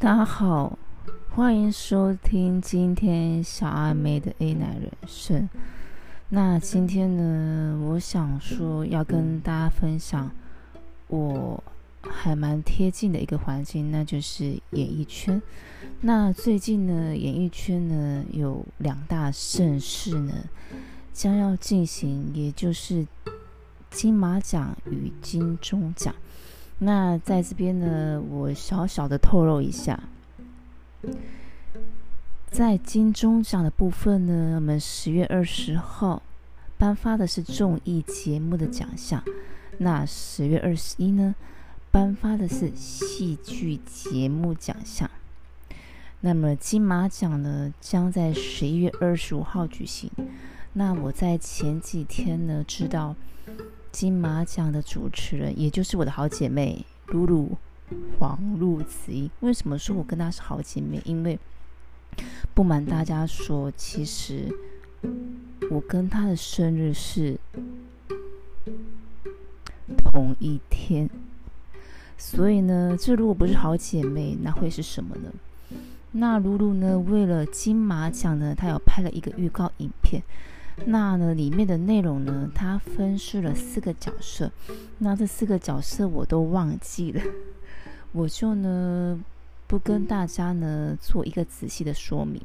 大家好，欢迎收听今天小阿妹的 A 男人生。那今天呢，我想说要跟大家分享我还蛮贴近的一个环境，那就是演艺圈。那最近呢，演艺圈呢有两大盛事呢将要进行，也就是金马奖与金钟奖。那在这边呢，我小小的透露一下，在金钟奖的部分呢，我们十月二十号颁发的是综艺节目的奖项，那十月二十一呢，颁发的是戏剧节目奖项。那么金马奖呢，将在十一月二十五号举行。那我在前几天呢，知道。金马奖的主持人，也就是我的好姐妹露露黄露子英。为什么说我跟她是好姐妹？因为不瞒大家说，其实我跟她的生日是同一天。所以呢，这如果不是好姐妹，那会是什么呢？那露露呢，为了金马奖呢，她有拍了一个预告影片。那呢，里面的内容呢，它分饰了四个角色。那这四个角色我都忘记了，我就呢不跟大家呢做一个仔细的说明。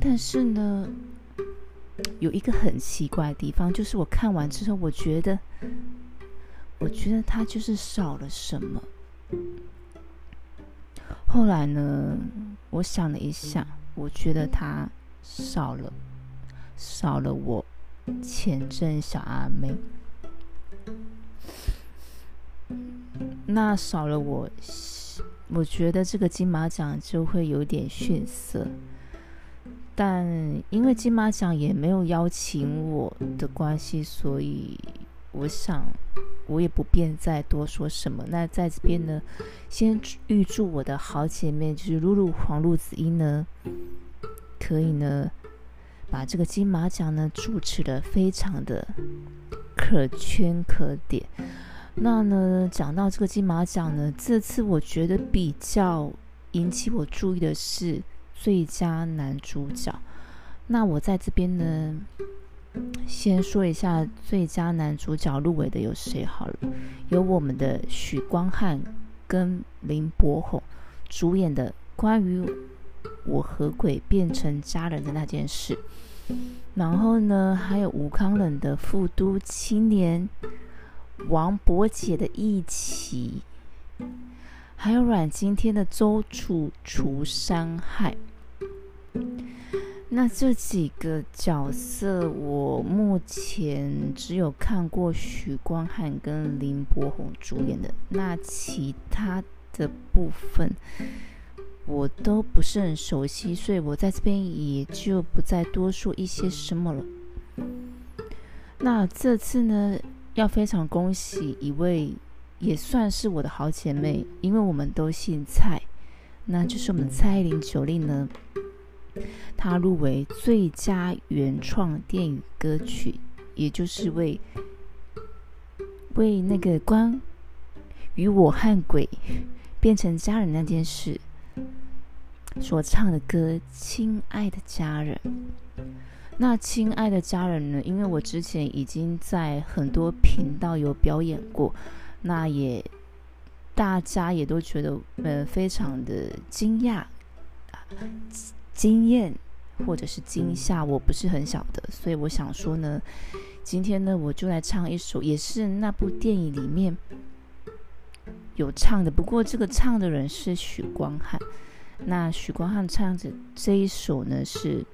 但是呢，有一个很奇怪的地方，就是我看完之后，我觉得，我觉得它就是少了什么。后来呢，我想了一下，我觉得它少了。少了我前阵小阿妹，那少了我，我觉得这个金马奖就会有点逊色。但因为金马奖也没有邀请我的关系，所以我想我也不便再多说什么。那在这边呢，先预祝我的好姐妹就是露露黄露子英呢，可以呢。把这个金马奖呢主持的非常的可圈可点。那呢，讲到这个金马奖呢，这次我觉得比较引起我注意的是最佳男主角。那我在这边呢，先说一下最佳男主角入围的有谁好了。有我们的许光汉跟林柏宏主演的关于。我和鬼变成家人的那件事，然后呢，还有吴康冷的《复都青年》，王伯杰的《义气》，还有阮经天的《周处除伤害》。那这几个角色，我目前只有看过许光汉跟林柏宏主演的，那其他的部分。我都不是很熟悉，所以我在这边也就不再多说一些什么了。那这次呢，要非常恭喜一位也算是我的好姐妹，因为我们都姓蔡，那就是我们蔡依林九令呢，她入围最佳原创电影歌曲，也就是为为那个关于我和鬼变成家人那件事。所唱的歌《亲爱的家人》，那《亲爱的家人》呢？因为我之前已经在很多频道有表演过，那也大家也都觉得呃非常的惊讶、啊惊艳或者是惊吓，我不是很晓得，所以我想说呢，今天呢我就来唱一首，也是那部电影里面有唱的，不过这个唱的人是许光汉。那许光汉唱的这一首呢是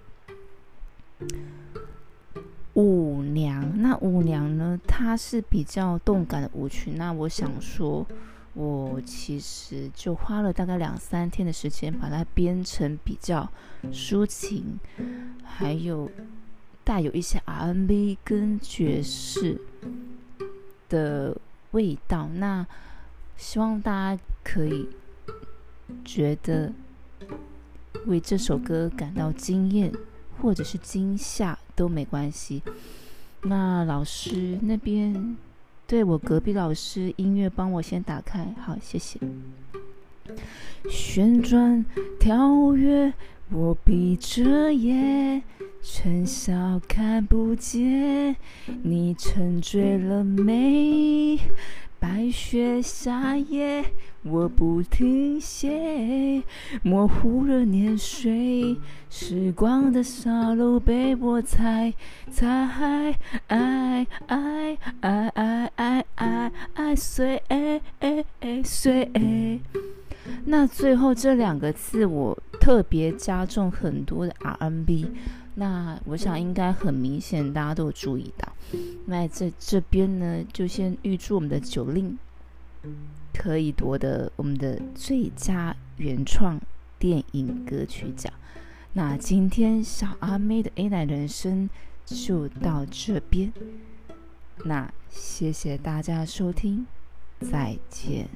舞娘，那舞娘呢，它是比较动感的舞曲。那我想说，我其实就花了大概两三天的时间，把它编成比较抒情，还有带有一些 R&B 跟爵士的味道。那希望大家可以觉得。为这首歌感到惊艳，或者是惊吓都没关系。那老师那边，对我隔壁老师音乐帮我先打开，好，谢谢。旋转跳跃，我闭着眼，陈笑看不见，你沉醉了没？白雪夏夜，我不停歇，模糊了年岁，时光的沙漏被我踩踩，爱爱爱爱爱爱爱碎碎。那最后这两个字，我特别加重很多的 R&B。那我想应该很明显，大家都有注意到。那在这边呢，就先预祝我们的九令可以夺得我们的最佳原创电影歌曲奖。那今天小阿妹的 A 奶人生就到这边。那谢谢大家收听，再见。